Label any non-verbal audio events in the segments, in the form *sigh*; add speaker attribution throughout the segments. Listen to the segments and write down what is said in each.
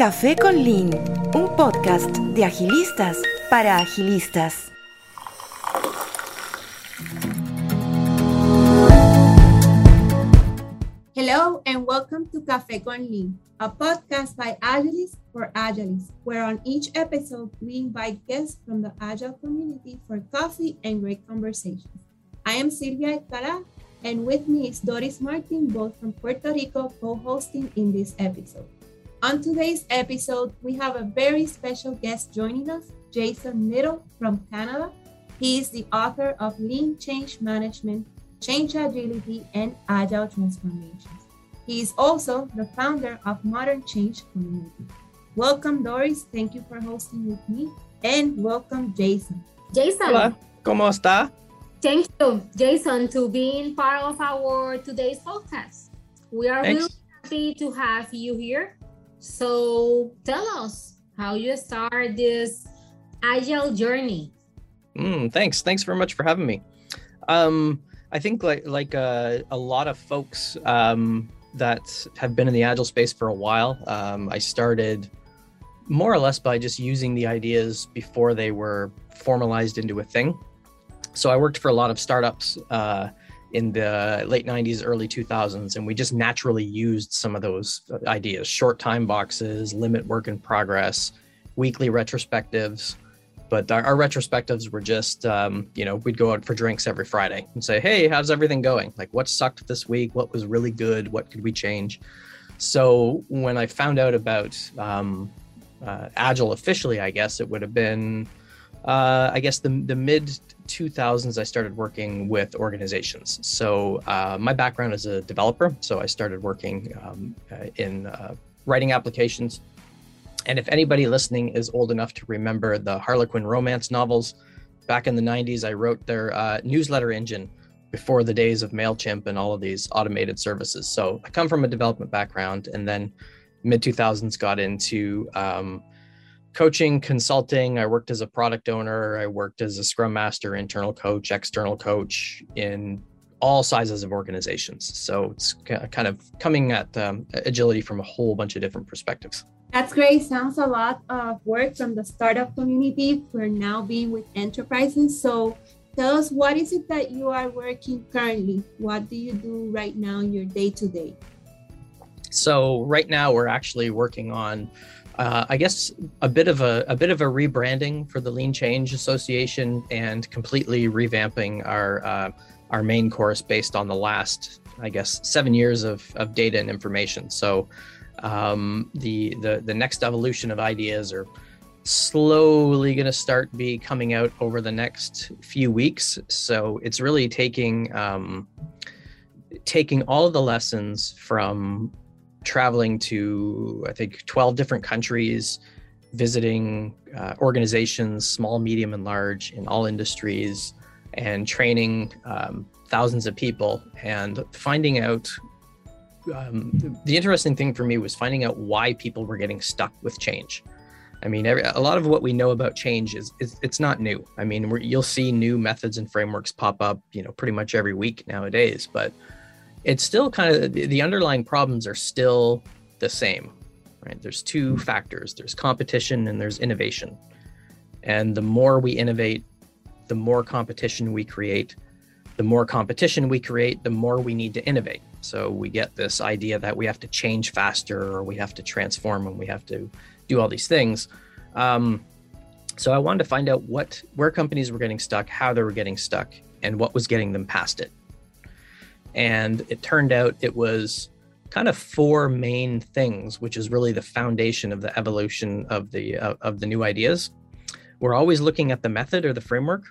Speaker 1: Café con Lean, un podcast de agilistas para agilistas.
Speaker 2: Hello and welcome to Café con Lean, a podcast by Agilists for Agilists, where on each episode we invite guests from the Agile community for coffee and great conversations. I am Silvia Alcalá, and with me is Doris Martin, both from Puerto Rico, co-hosting in this episode. On today's episode, we have a very special guest joining us, Jason Little from Canada. He is the author of Lean Change Management, Change Agility, and Agile Transformations. He is also the founder of Modern Change Community. Welcome, Doris. Thank you for hosting with me. And welcome, Jason.
Speaker 3: Jason.
Speaker 4: Hola, ¿cómo está?
Speaker 3: Thank you, Jason, to being part of our today's podcast. We are
Speaker 4: Thanks.
Speaker 3: really happy to have you here. So tell us how you start this agile journey.
Speaker 4: Mm, thanks. Thanks very much for having me. Um, I think like like uh, a lot of folks um, that have been in the agile space for a while, um, I started more or less by just using the ideas before they were formalized into a thing. So I worked for a lot of startups uh, in the late 90s, early 2000s, and we just naturally used some of those ideas short time boxes, limit work in progress, weekly retrospectives. But our, our retrospectives were just, um, you know, we'd go out for drinks every Friday and say, hey, how's everything going? Like, what sucked this week? What was really good? What could we change? So when I found out about um, uh, Agile officially, I guess it would have been, uh, I guess the the mid 2000s. I started working with organizations. So uh, my background is a developer, so I started working um, uh, in uh, writing applications. And if anybody listening is old enough to remember the Harlequin romance novels, back in the 90s, I wrote their uh, newsletter engine before the days of MailChimp and all of these automated services. So I come from a development background and then mid 2000s got into um, coaching, consulting. I worked as a product owner, I worked as a scrum master, internal coach, external coach in all sizes of organizations. So it's kind of coming at um, agility from a whole bunch of different perspectives.
Speaker 2: That's great. Sounds a lot of work from the startup community for now being with enterprises. So tell us what is it that you are working currently? What do you do right now in your day to day?
Speaker 4: So right now we're actually working on, uh, I guess, a bit of a a bit of a rebranding for the Lean Change Association and completely revamping our uh, our main course based on the last, I guess, seven years of of data and information. So um, the the the next evolution of ideas are slowly going to start be coming out over the next few weeks. So it's really taking um, taking all of the lessons from traveling to I think 12 different countries, visiting uh, organizations, small, medium, and large in all industries, and training um, thousands of people and finding out. Um, the interesting thing for me was finding out why people were getting stuck with change. I mean, every, a lot of what we know about change is, is it's not new. I mean, you'll see new methods and frameworks pop up, you know, pretty much every week nowadays. But it's still kind of the underlying problems are still the same, right? There's two factors: there's competition and there's innovation. And the more we innovate, the more competition we create. The more competition we create, the more we need to innovate. So we get this idea that we have to change faster, or we have to transform, and we have to do all these things. Um, so I wanted to find out what where companies were getting stuck, how they were getting stuck, and what was getting them past it. And it turned out it was kind of four main things, which is really the foundation of the evolution of the uh, of the new ideas. We're always looking at the method or the framework,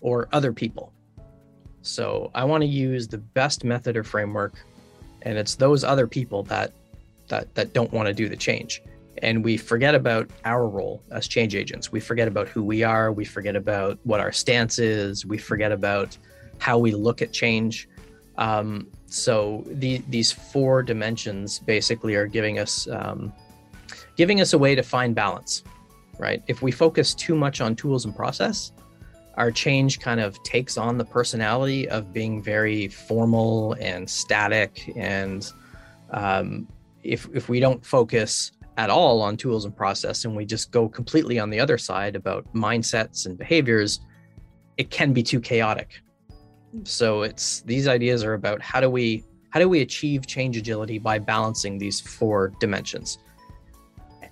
Speaker 4: or other people. So I want to use the best method or framework, and it's those other people that that that don't want to do the change and we forget about our role as change agents. We forget about who we are. We forget about what our stance is. We forget about how we look at change. Um, so the, these four dimensions basically are giving us um, giving us a way to find balance, right? If we focus too much on tools and process, our change kind of takes on the personality of being very formal and static and um, if if we don't focus at all on tools and process and we just go completely on the other side about mindsets and behaviors, it can be too chaotic. So it's these ideas are about how do we how do we achieve change agility by balancing these four dimensions?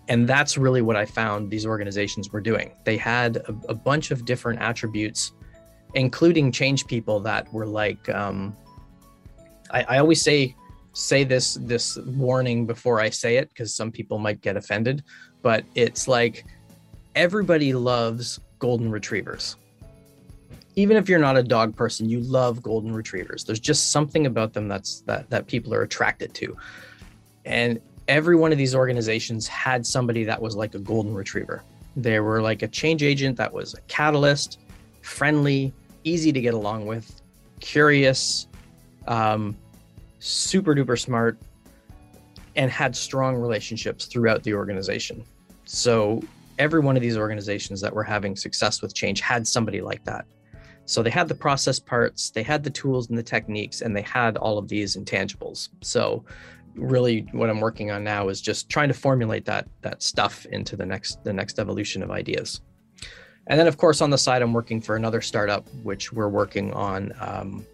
Speaker 4: And that's really what I found these organizations were doing. They had a, a bunch of different attributes, including change people that were like, um, I, I always say say this this warning before I say it because some people might get offended, but it's like everybody loves golden retrievers. Even if you're not a dog person, you love golden retrievers. There's just something about them that's that that people are attracted to. And every one of these organizations had somebody that was like a golden retriever. They were like a change agent that was a catalyst, friendly, easy to get along with, curious, um, super duper smart, and had strong relationships throughout the organization. So every one of these organizations that were having success with change had somebody like that. So they had the process parts, they had the tools and the techniques, and they had all of these intangibles. So really what I'm working on now is just trying to formulate that that stuff into the next the next evolution of ideas. And then of course on the side I'm working for another startup which we're working on um,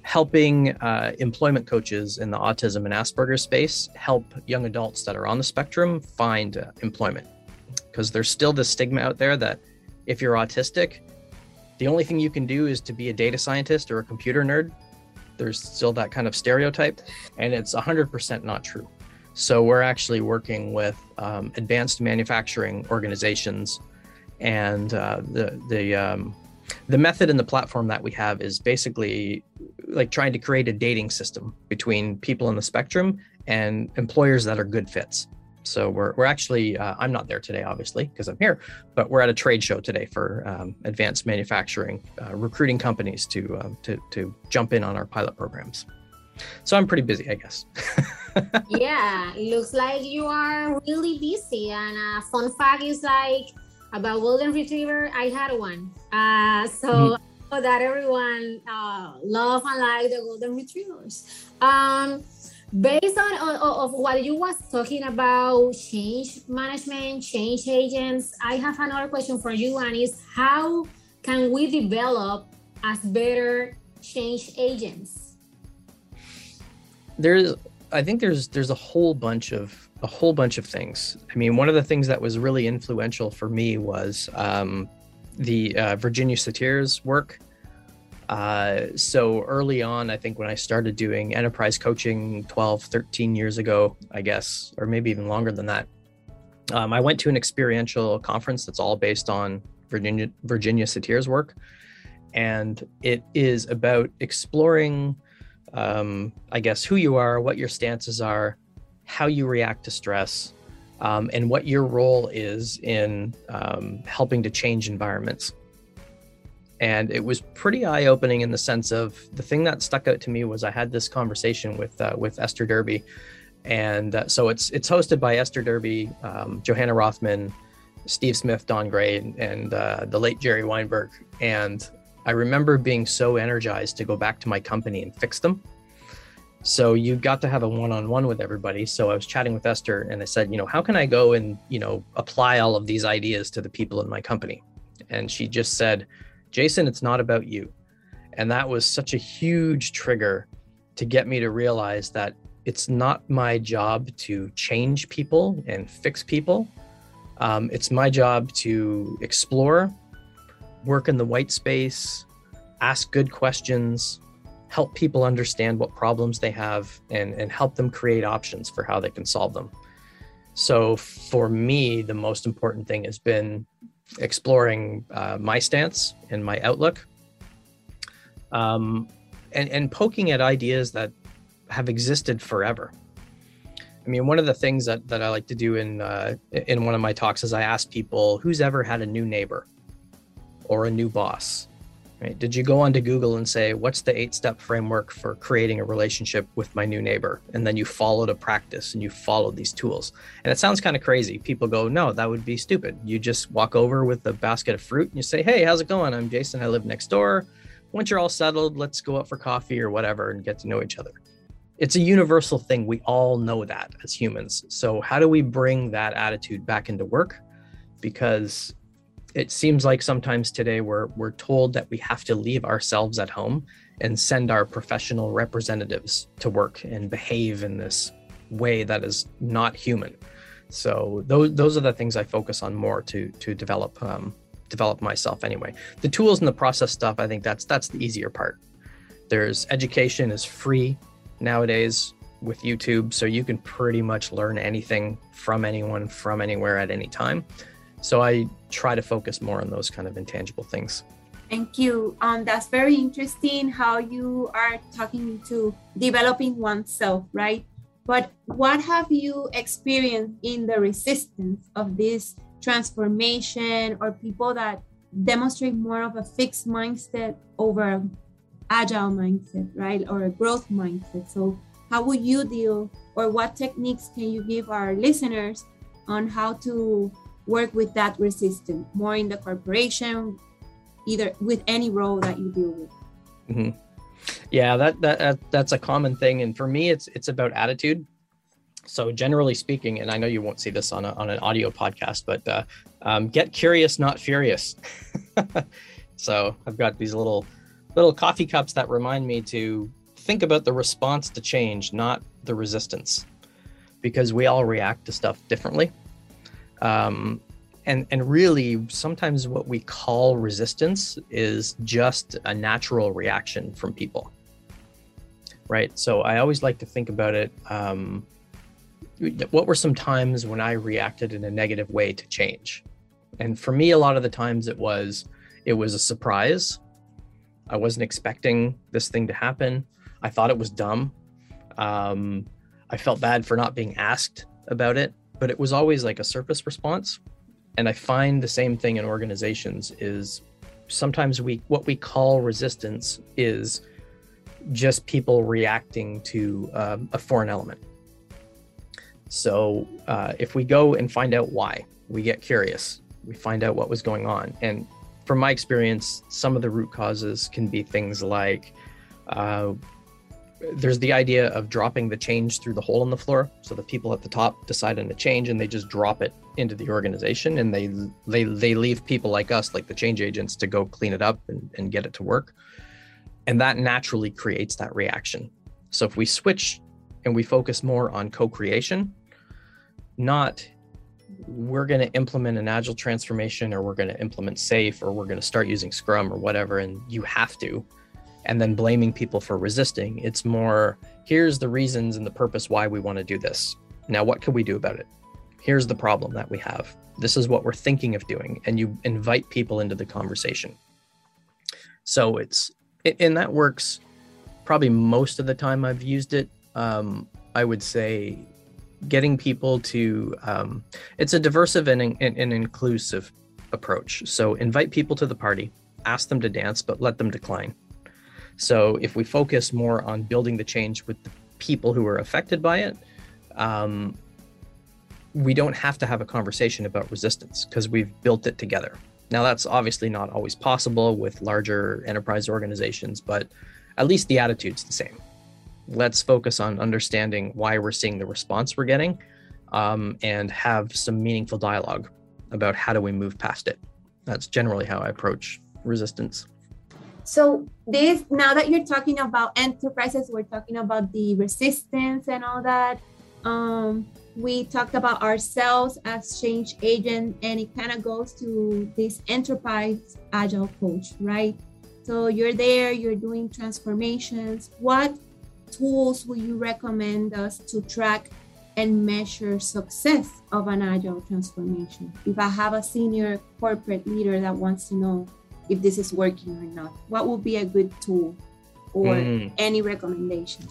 Speaker 4: helping uh, employment coaches in the autism and Asperger's space help young adults that are on the spectrum find uh, employment. Because there's still this stigma out there that if you're autistic, the only thing you can do is to be a data scientist or a computer nerd. There's still that kind of stereotype, and it's 100% not true. So we're actually working with um, advanced manufacturing organizations, and uh, the the um, the method and the platform that we have is basically like trying to create a dating system between people in the spectrum and employers that are good fits. So we're, we're actually, uh, I'm not there today, obviously, because I'm here, but we're at a trade show today for um, advanced manufacturing, uh, recruiting companies to, um, to, to jump in on our pilot programs. So I'm pretty busy, I guess. *laughs*
Speaker 3: yeah, it looks like you are really busy. And a fun fact is like about golden retriever, I had one. Uh, so mm-hmm that everyone uh, love and like the golden retrievers. Um, based on, of what you was talking about change management, change agents, I have another question for you, and is how can we develop as better change agents?
Speaker 4: There's, I think there's there's a whole bunch of a whole bunch of things. I mean, one of the things that was really influential for me was um, the uh, Virginia Satir's work. Uh, so early on, I think when I started doing enterprise coaching 12, 13 years ago, I guess, or maybe even longer than that, um, I went to an experiential conference that's all based on Virginia Virginia Satir's work, and it is about exploring, um, I guess, who you are, what your stances are, how you react to stress, um, and what your role is in um, helping to change environments. And it was pretty eye opening in the sense of the thing that stuck out to me was I had this conversation with uh, with Esther Derby, and uh, so it's it's hosted by Esther Derby, um, Johanna Rothman, Steve Smith, Don Gray, and, and uh, the late Jerry Weinberg. And I remember being so energized to go back to my company and fix them so you got to have a one-on-one with everybody so i was chatting with esther and i said you know how can i go and you know apply all of these ideas to the people in my company and she just said jason it's not about you and that was such a huge trigger to get me to realize that it's not my job to change people and fix people um, it's my job to explore work in the white space ask good questions help people understand what problems they have and, and help them create options for how they can solve them. So for me, the most important thing has been exploring uh, my stance and my outlook um, and, and poking at ideas that have existed forever. I mean, one of the things that, that I like to do in uh, in one of my talks is I ask people who's ever had a new neighbor or a new boss Right? Did you go onto Google and say, what's the eight step framework for creating a relationship with my new neighbor? And then you followed a practice and you followed these tools. And it sounds kind of crazy. People go, no, that would be stupid. You just walk over with a basket of fruit and you say, hey, how's it going? I'm Jason. I live next door. Once you're all settled, let's go out for coffee or whatever and get to know each other. it's a universal thing. We all know that as humans. So how do we bring that attitude back into work? Because it seems like sometimes today we're we're told that we have to leave ourselves at home and send our professional representatives to work and behave in this way that is not human. So those those are the things I focus on more to to develop um, develop myself anyway. The tools and the process stuff, I think that's that's the easier part. There's education is free nowadays with YouTube, so you can pretty much learn anything from anyone from anywhere at any time. So I try to focus more on those kind of intangible things.
Speaker 2: Thank you. Um, that's very interesting how you are talking to developing oneself, right? But what have you experienced in the resistance of this transformation or people that demonstrate more of a fixed mindset over agile mindset, right? Or a growth mindset. So how would you deal or what techniques can you give our listeners on how to work with that resistance more in the corporation, either with any role that you deal with?
Speaker 4: Mm-hmm. Yeah, that, that that's a common thing, and for me, it's it's about attitude. So generally speaking, and I know you won't see this on a, on an audio podcast, but uh, um, get curious, not furious. *laughs* so I've got these little little coffee cups that remind me to think about the response to change, not the resistance, because we all react to stuff differently. Um, and and really, sometimes what we call resistance is just a natural reaction from people, right? So I always like to think about it. Um, what were some times when I reacted in a negative way to change? And for me, a lot of the times it was it was a surprise. I wasn't expecting this thing to happen. I thought it was dumb. Um, I felt bad for not being asked about it, but it was always like a surface response. And I find the same thing in organizations is sometimes we what we call resistance is just people reacting to um, a foreign element so uh, if we go and find out why, we get curious, we find out what was going on. And from my experience, some of the root causes can be things like uh, there's the idea of dropping the change through the hole in the floor. So the people at the top decide on a change and they just drop it into the organization and they they they leave people like us, like the change agents, to go clean it up and, and get it to work. And that naturally creates that reaction. So if we switch and we focus more on co-creation, not we're going to implement an agile transformation or we're going to implement SAFe or we're going to start using scrum or whatever and you have to and then blaming people for resisting. It's more here's the reasons and the purpose why we want to do this. Now what can we do about it? Here's the problem that we have. This is what we're thinking of doing and you invite people into the conversation. So it's and that works probably most of the time i've used it. Um, i would say getting people to um, it's a diversive and, and, and inclusive approach. So invite people to the party ask them to dance but let them decline so if we focus more on building the change with the people who are affected by it um, we don't have to have a conversation about resistance because we've built it together. Now that's obviously not always possible with larger enterprise organizations but at least the attitude's the same. Let's focus on understanding why we're seeing the response we're getting um, and have some meaningful dialogue about how do we move past it. That's generally how i approach resistance
Speaker 2: so this now that you're talking about enterprises we're talking about the resistance and all that. Um, we talked about ourselves as change agent and it kind of goes to this enterprise agile coach right? So you're there you're doing transformations. What tools would you recommend us to track and measure success of an agile transformation? If I have a senior corporate leader that wants to know if this is working or not, what would be a good tool or mm. any recommendation?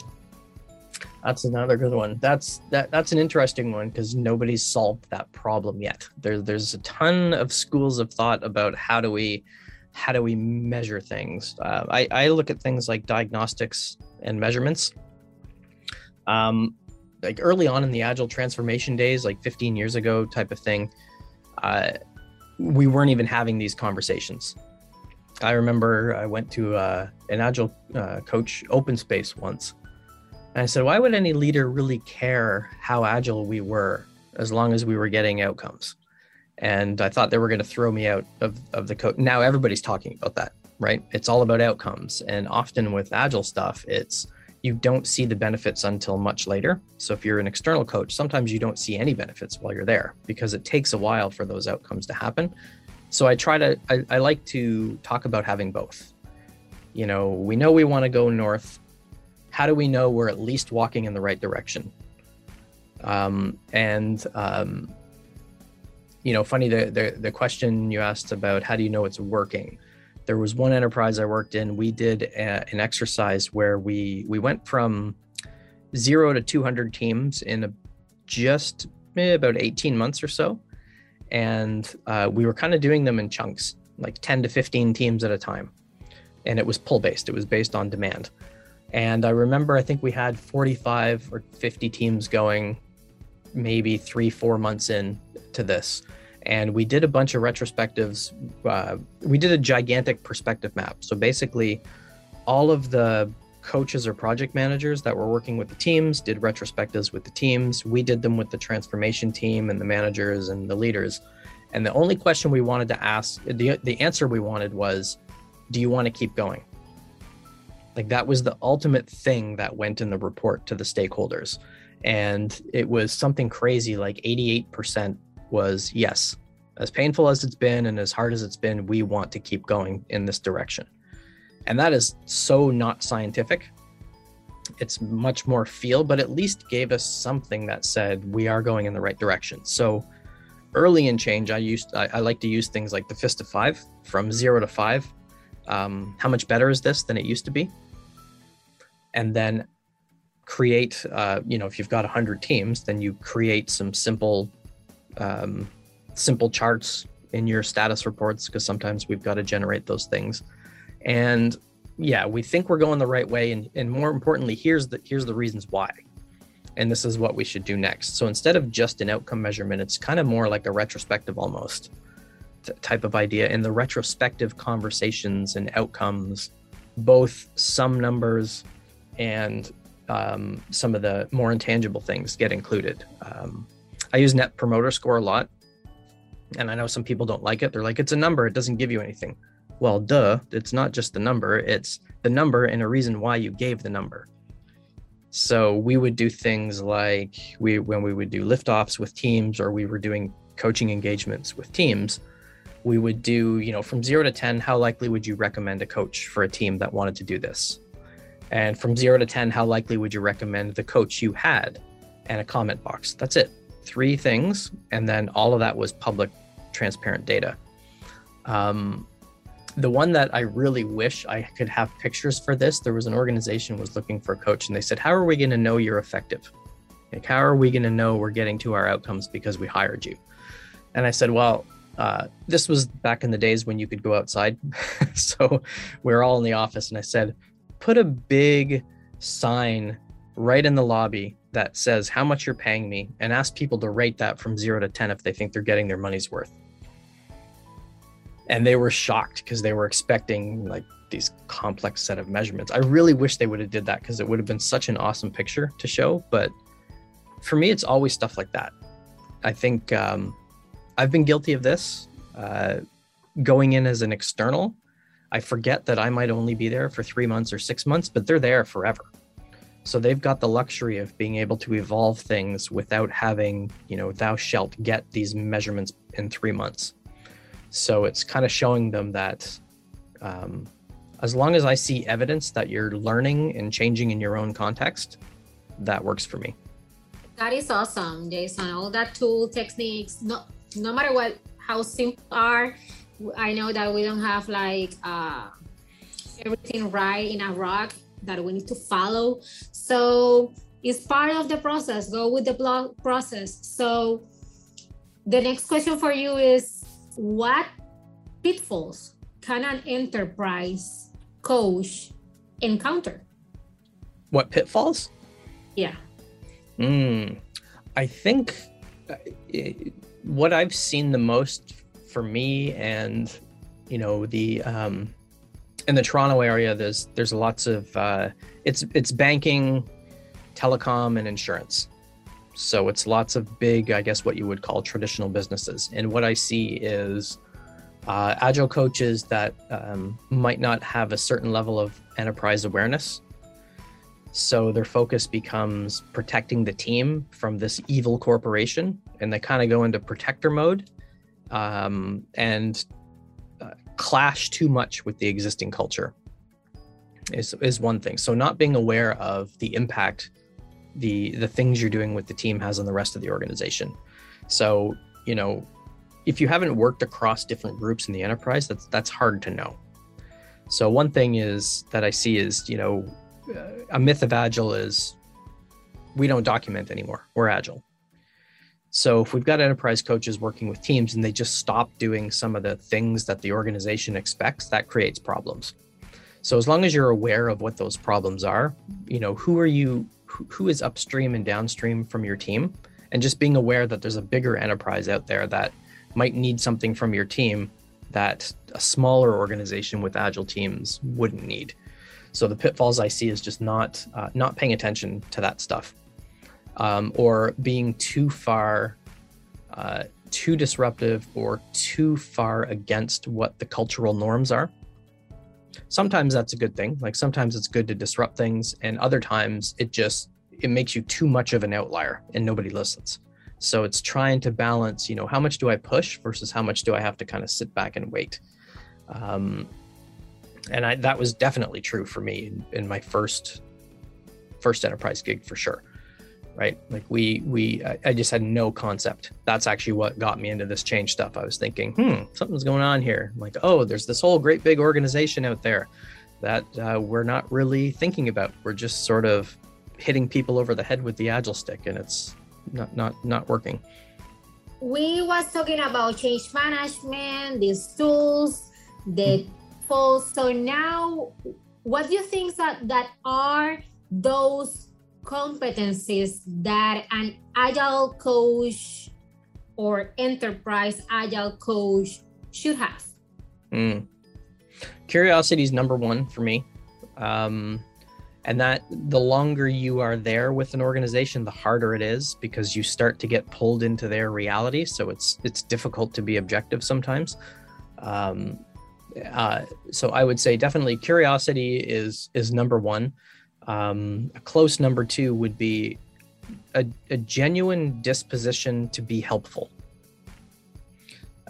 Speaker 4: That's another good one. That's that that's an interesting one because nobody's solved that problem yet. There, there's a ton of schools of thought about how do we how do we measure things. Uh, I, I look at things like diagnostics and measurements. Um, like early on in the agile transformation days, like 15 years ago, type of thing, uh, we weren't even having these conversations. I remember I went to uh, an agile uh, coach open space once, And I said, why would any leader really care how agile we were as long as we were getting outcomes? And I thought they were going to throw me out of, of the code. Now everybody's talking about that, right? It's all about outcomes. And often with agile stuff, it's you don't see the benefits until much later. So if you're an external coach, sometimes you don't see any benefits while you're there because it takes a while for those outcomes to happen. So I try to, I, I like to talk about having both. You know, we know we want to go north. How do we know we're at least walking in the right direction? Um, and, um, you know, funny the, the the question you asked about how do you know it's working? there was one enterprise I worked in. We did a, an exercise where we we went from zero to 200 teams in a, just eh, about 18 months or so, and uh, we were kind of doing them in chunks, like 10 to 15 teams at a time, and it was pull based. It was based on demand, and I remember I think we had 45 or 50 teams going, maybe three four months in to this and we did a bunch of retrospectives. Uh, we did a gigantic perspective map. So basically, all of the coaches or project managers that were working with the teams did retrospectives with the teams. We did them with the transformation team and the managers and the leaders. And the only question we wanted to ask, the, the answer we wanted was, do you want to keep going? Like that was the ultimate thing that went in the report to the stakeholders. And it was something crazy like 88% was yes, as painful as it's been and as hard as it's been, we want to keep going in this direction. And that is so not scientific. It's much more feel, but at least gave us something that said we are going in the right direction. So early in change, I used I, I like to use things like the fist of five from zero to five. Um, how much better is this than it used to be? And then create, uh, you know, if you've got 100 teams, then you create some simple um, simple charts in your status reports because sometimes we've got to generate those things. And yeah, we think we're going the right way, and, and more importantly, here's the here's the reasons why. And this is what we should do next. So instead of just an outcome measurement, it's kind of more like a retrospective almost type of idea. In the retrospective conversations and outcomes, both some numbers and um, some of the more intangible things get included. Um, I use Net Promoter Score a lot. And I know some people don't like it. They're like, it's a number, it doesn't give you anything. Well, duh, it's not just the number, it's the number and a reason why you gave the number. So we would do things like we when we would do liftoffs with teams or we were doing coaching engagements with teams, we would do, you know, from 0 to 10, how likely would you recommend a coach for a team that wanted to do this? And from 0 to 10, how likely would you recommend the coach you had and a comment box? That's it three things, and then all of that was public, transparent data. Um, the one that I really wish I could have pictures for this, there was an organization was looking for a coach, and they said, "How are we going to know you're effective? Like, how are we going to know we're getting to our outcomes because we hired you?" And I said, "Well." Uh, this was back in the days when you could go outside. *laughs* so we are all in the office, and I said, put a big sign right in the lobby that says how much you're paying me and ask people to rate that from zero to 10 if they think they're getting their money's worth. And they were shocked because they were expecting like these complex set of measurements. I really wish they would have did that because it would have been such an awesome picture to show. But for me, it's always stuff like that. I think um, I've been guilty of this. Uh, going in as an external, I forget that I might only be there for three months or six months, but they're there forever. So they've got the luxury of being able to evolve things without having, you know, thou shalt get these measurements in three months. So it's kind of showing them that um, as long as I see evidence that you're learning and changing in your own context, that works for me.
Speaker 3: That is awesome, Jason. All that tool techniques, no, no matter what, how simple are. I know that we don't have like uh, everything right in a rock that we need to follow. So it's part of the process. Go with the blog process. So the next question for you is what pitfalls can an enterprise coach encounter?
Speaker 4: What pitfalls?
Speaker 3: Yeah.
Speaker 4: Mm, I think uh, what I've seen the most for me and you know the um, in the Toronto area, there's there's lots of uh, it's it's banking, telecom, and insurance. So it's lots of big, I guess, what you would call traditional businesses. And what I see is uh, agile coaches that um, might not have a certain level of enterprise awareness. So their focus becomes protecting the team from this evil corporation, and they kind of go into protector mode um, and uh, clash too much with the existing culture. Is is one thing. So not being aware of the impact the the things you're doing with the team has on the rest of the organization. So, you know, if you haven't worked across different groups in the enterprise, that's that's hard to know. So one thing is that I see is, you know, uh, a myth of agile is we don't document anymore. We're agile. So if we've got enterprise coaches working with teams and they just stop doing some of the things that the organization expects, that creates problems. So as long as you're aware of what those problems are, you know, who are you who is upstream and downstream from your team and just being aware that there's a bigger enterprise out there that might need something from your team that a smaller organization with agile teams wouldn't need. So the pitfalls i see is just not uh, not paying attention to that stuff um, or being too far uh, too disruptive or too far against what the cultural norms are sometimes that's a good thing. Like sometimes it's good to disrupt things and other times it just it makes you too much of an outlier and nobody listens. So it's trying to balance you know how much do i push versus how much do i have to kind of sit back and wait. Um, and I, that was definitely true for me in, in my first first enterprise gig for sure right? Like we we I, just had no concept. That's actually what got me into this change stuff. I was thinking hmm something's going on here. I'm like oh there's this whole great big organization out there that uh, we're not really thinking about. We're just sort of hitting people over the head with the agile stick and it's not not not working.
Speaker 3: We was talking about change management these tools the mm-hmm. so now what do you think that that are those competencies that an agile coach or enterprise agile coach should have?
Speaker 4: Mm. Curiosity is number one for me. Um, and that the longer you are there with an organization the harder it is because you start to get pulled into their reality so it's it's difficult to be objective sometimes um, uh, so i would say definitely curiosity is is number one um, a close number two would be a, a genuine disposition to be helpful.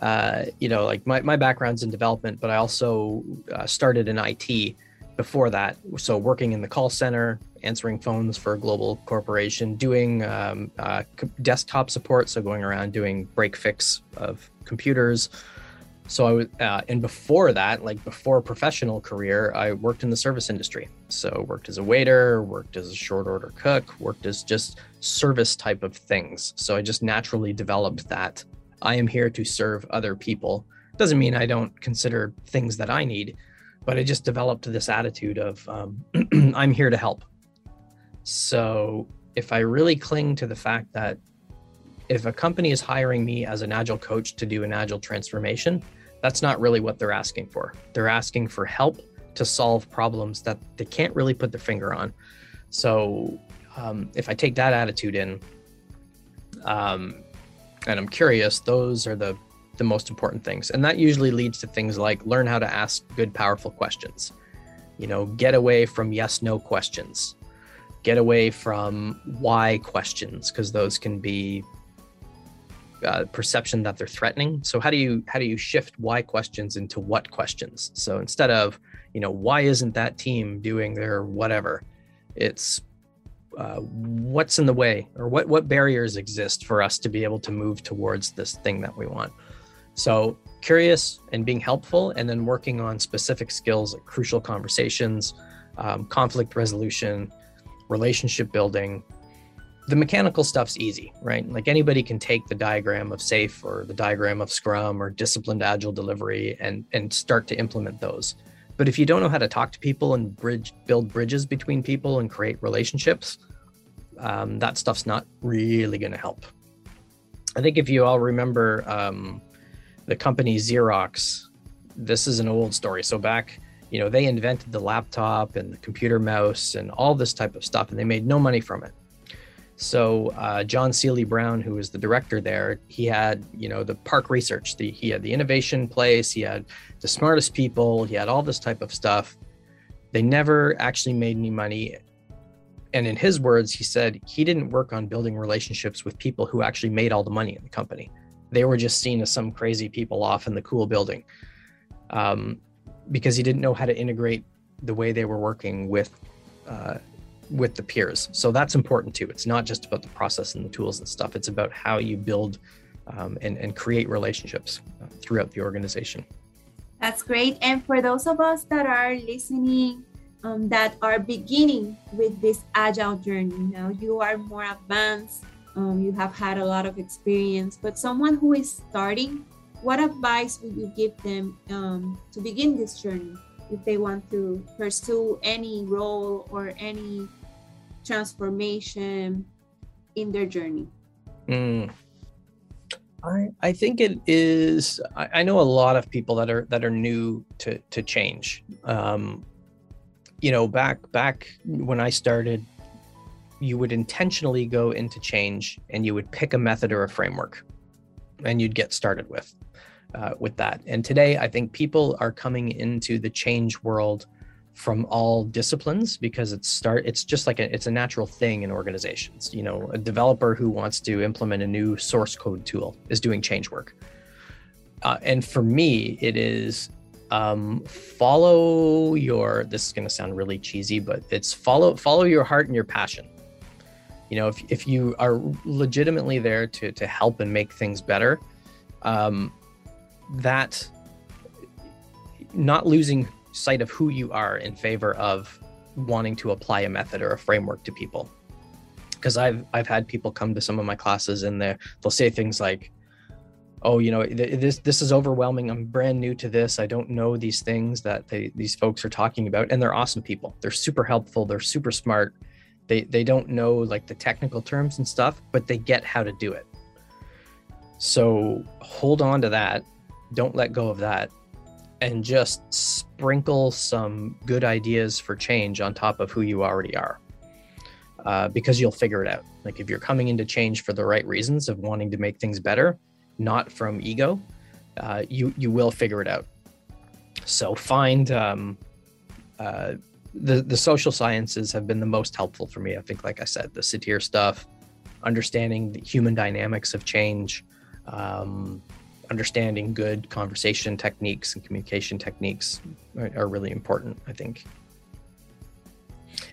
Speaker 4: Uh, you know, like my, my background's in development, but I also uh, started in IT before that. So working in the call center, answering phones for a global corporation, doing um, uh, desktop support. So going around doing break fix of computers, so I was, uh, and before that, like before a professional career, I worked in the service industry. So worked as a waiter, worked as a short order cook, worked as just service type of things. So I just naturally developed that. I am here to serve other people. Doesn't mean I don't consider things that I need, but I just developed this attitude of um, *clears throat* I'm here to help. So if I really cling to the fact that if a company is hiring me as an agile coach to do an agile transformation, that's not really what they're asking for. They're asking for help to solve problems that they can't really put their finger on. So um, if I take that attitude in, um, and I'm curious, those are the the most important things, and that usually leads to things like learn how to ask good, powerful questions. You know, get away from yes, no questions. Get away from why questions because those can be uh, perception that they're threatening. So how do you how do you shift why questions into what questions? So instead of you know why isn't that team doing their whatever, it's uh, what's in the way or what what barriers exist for us to be able to move towards this thing that we want. So curious and being helpful, and then working on specific skills like crucial conversations, um, conflict resolution, relationship building, the mechanical stuff's easy, right? Like anybody can take the diagram of SAFe or the diagram of Scrum or disciplined agile delivery and and start to implement those. But if you don't know how to talk to people and bridge build bridges between people and create relationships, um, that stuff's not really going to help. I think if you all remember um, the company Xerox, this is an old story. So back, you know, they invented the laptop and the computer mouse and all this type of stuff, and they made no money from it So uh, John Seely Brown, who was the director there, he had you know the PARC research. The, he had the innovation place. He had the smartest people. He had all this type of stuff. They never actually made any money. And in his words, he said he didn't work on building relationships with people who actually made all the money in the company. They were just seen as some crazy people off in the cool building, um, because he didn't know how to integrate the way they were working with uh, with the peers. So that's important too. It's not just about the process and the tools and stuff. It's about how you build um, and, and create relationships uh, throughout the organization.
Speaker 2: That's great. And for those of us that are listening, um, that are beginning with this agile journey, now you are more advanced, um, you have had a lot of experience, but someone who is starting, what advice would you give them um, to begin this journey if they want to pursue any role or any transformation in their journey?
Speaker 4: Mm. I, I think it is. I, I, know a lot of people that are that are new to to change. Um, you know, back back when I started, you would intentionally go into change and you would pick a method or a framework, and you'd get started with uh, with that. And today, I think people are coming into the change world from all disciplines because it's start it's just like a, it's a natural thing in organizations. You know a developer who wants to implement a new source code tool is doing change work. Uh, and for me it is um, follow your this is going to sound really cheesy but it's follow follow your heart and your passion. You know if, if you are legitimately there to to help and make things better um, that not losing sight of who you are in favor of wanting to apply a method or a framework to people. Because i've i've had people come to some of my classes and they they'll say things like oh you know this this is overwhelming. I'm brand new to this. I don't know these things that they these folks are talking about. And they're awesome people. They're super helpful. They're super smart. They they don't know like the technical terms and stuff but they get how to do it. So hold on to that. Don't let go of that and just sprinkle some good ideas for change on top of who you already are. Uh, because you'll figure it out. Like if you're coming into change for the right reasons of wanting to make things better, not from ego, uh, you you will figure it out. So find um, uh, the the social sciences have been the most helpful for me. I think, like I said, the Satir stuff, understanding the human dynamics of change, um, understanding good conversation techniques and communication techniques are, really important, I think.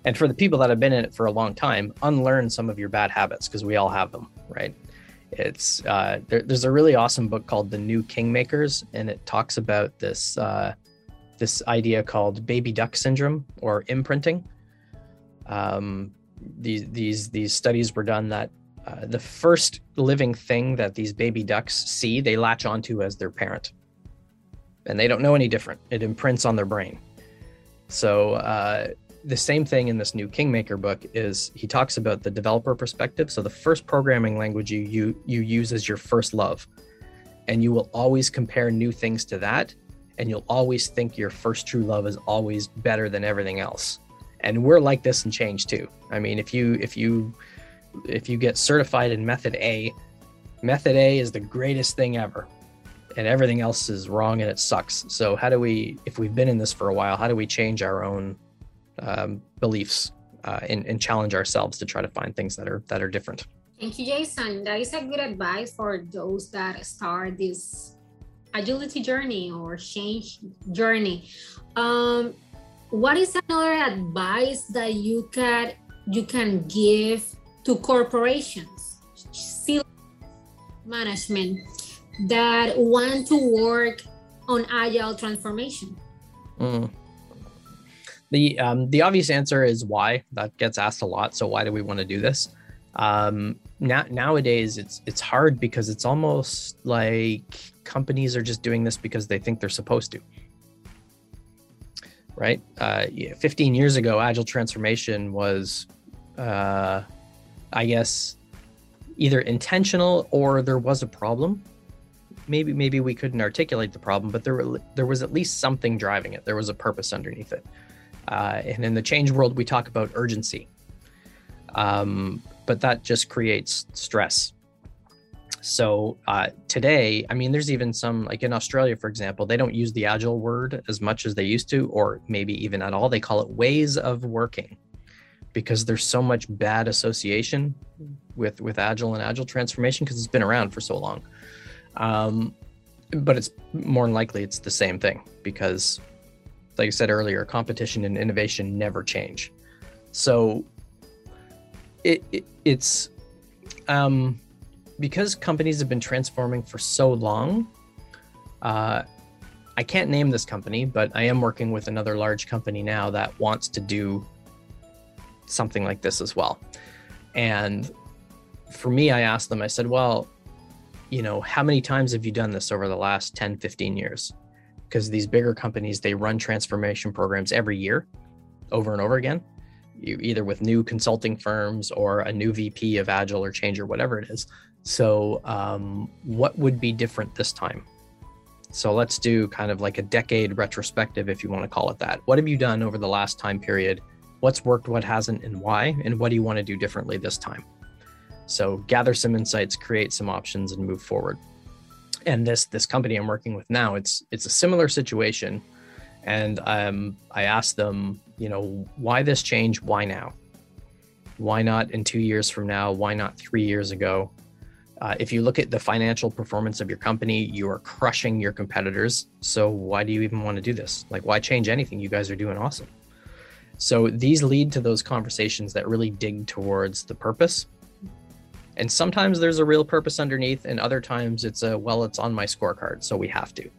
Speaker 4: And for the people that have been in it for a long time, unlearn some of your bad habits because we all have them, right? It's uh, there, there's a really awesome book called The New Kingmakers, and it talks about this uh, this idea called baby duck syndrome or imprinting. Um, these these these studies were done that uh, the first living thing that these baby ducks see, they latch onto as their parent. And they don't know any different. It imprints on their brain. So, uh, the same thing in this new Kingmaker book is he talks about the developer perspective. So, the first programming language you, you, you use as your first love. And you will always compare new things to that. And you'll always think your first true love is always better than everything else. And we're like this in change too. I mean, if you, if you, if you get certified in method A, method A is the greatest thing ever. And everything else is wrong and it sucks. So, how do we, if we've been in this for a while, how do we change our own um, beliefs uh, and, and challenge ourselves to try to find things that are that are different?
Speaker 3: Thank you, Jason. That is a good advice for those that start this agility journey or change journey. Um, what is another advice that you can you can give to corporations, management that want to work on agile transformation?
Speaker 4: Mm. The um, the obvious answer is why. That gets asked a lot. So why do we want to do this? Um, now nowadays it's it's hard because it's almost like companies are just doing this because they think they're supposed to. Right? Uh, 15 years ago, agile transformation was uh, I guess, either intentional or there was a problem. Maybe maybe we couldn't articulate the problem, but there were, there was at least something driving it. There was a purpose underneath it. Uh, and in the change world, we talk about urgency. Um, but that just creates stress. So uh, today, I mean, there's even some like in Australia, for example, they don't use the agile word as much as they used to, or maybe even at all. They call it ways of working because there's so much bad association with with agile and agile transformation because it's been around for so long. Um, but it's more than likely it's the same thing because, like I said earlier, competition and innovation never change. So it, it it's um, because companies have been transforming for so long. Uh, I can't name this company, but I am working with another large company now that wants to do something like this as well. And for me, I asked them, I said, well, you know, how many times have you done this over the last 10, 15 years? Because these bigger companies, they run transformation programs every year over and over again you, either with new consulting firms or a new VP of Agile or Change or whatever it is. So, um, what would be different this time? So, let's do kind of like a decade retrospective, if you want to call it that. What have you done over the last time period? What's worked, what hasn't, and why? And what do you want to do differently this time? So, gather some insights, create some options, and move forward. And this this company I'm working with now, it's it's a similar situation and um, I asked them, you know, why this change? Why now? Why not in two years from now? Why not three years ago? Uh, if you look at the financial performance of your company, you are crushing your competitors. So why do you even want to do this? Like, why change anything? You guys are doing awesome. So these lead to those conversations that really dig towards the purpose. And sometimes there's a real purpose underneath, and other times it's a, well, it's on my scorecard, so we have to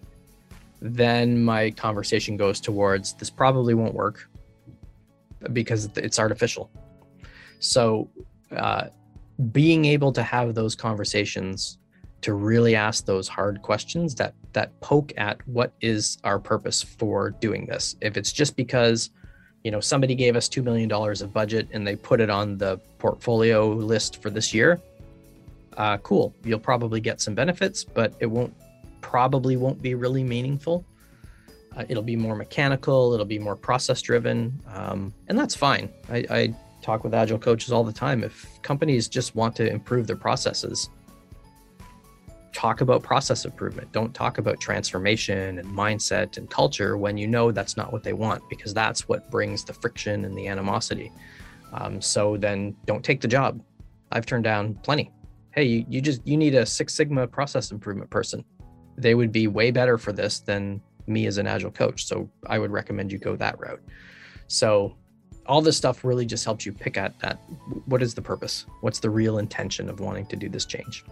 Speaker 4: then my conversation goes towards this probably won't work because it's artificial. So, uh, being able to have those conversations to really ask those hard questions that that poke at what is our purpose for doing this. If it's just because you know somebody gave us 2 million dollars of budget and they put it on the portfolio list for this year, uh, cool. You'll probably get some benefits, but it won't probably won't be really meaningful. Uh, it'll be more mechanical, it'll be more process driven, um, and that's fine. I, I talk with agile coaches all the time. If companies just want to improve their processes, talk about process improvement. Don't talk about transformation and mindset and culture when you know that's not what they want, because that's what brings the friction and the animosity. Um, so then don't take the job. I've turned down plenty. Hey, you, you just you need a Six Sigma process improvement person they would be way better for this than me as an agile coach. So I would recommend you go that route. So all this stuff really just helps you pick at that what is the purpose? What's the real intention of wanting to do this change?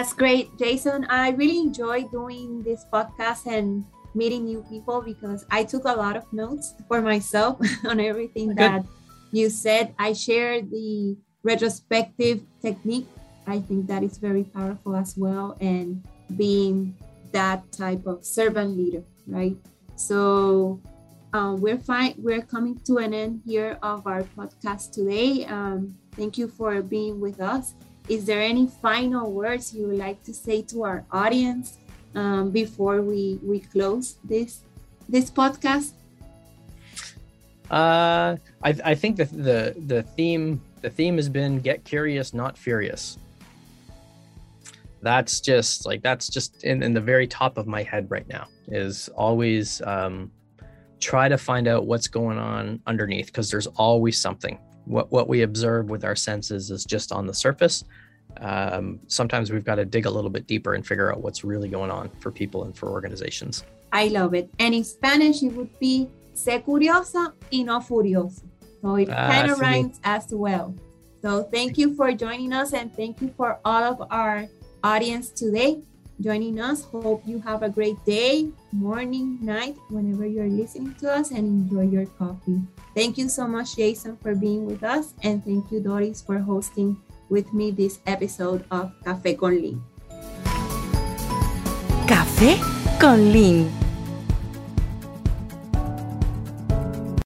Speaker 2: That's great, Jason. I really enjoy doing this podcast and meeting new people because I took a lot of notes for myself *laughs* on everything Good. that you said. I shared the retrospective technique I think that is very powerful as well, and being that type of servant leader, right? So um, we're fine. We're coming to an end here of our podcast today. Um, thank you for being with us. Is there any final words you would like to say to our audience um, before we we close this this podcast?
Speaker 4: Uh, I, I think that the the theme the theme has been get curious, not furious that's just like that's just in, in the very top of my head right now is always um, try to find out what's going on underneath because there's always something what what we observe with our senses is just on the surface. Um, sometimes we've got to dig a little bit deeper and figure out what's really going on for people and for organizations.
Speaker 2: I love it. And in spanish it would be se curiosa y no furioso. So it ah, kind of rhymes as well. So thank you for joining us and thank you for all of our audience today joining us. Hope you have a great day, morning, night, whenever you're listening to us, and enjoy your coffee. Thank you so much, Jason, for being with us. And thank you, Doris, for hosting with me this episode of Café con Lean.
Speaker 1: Café con Lean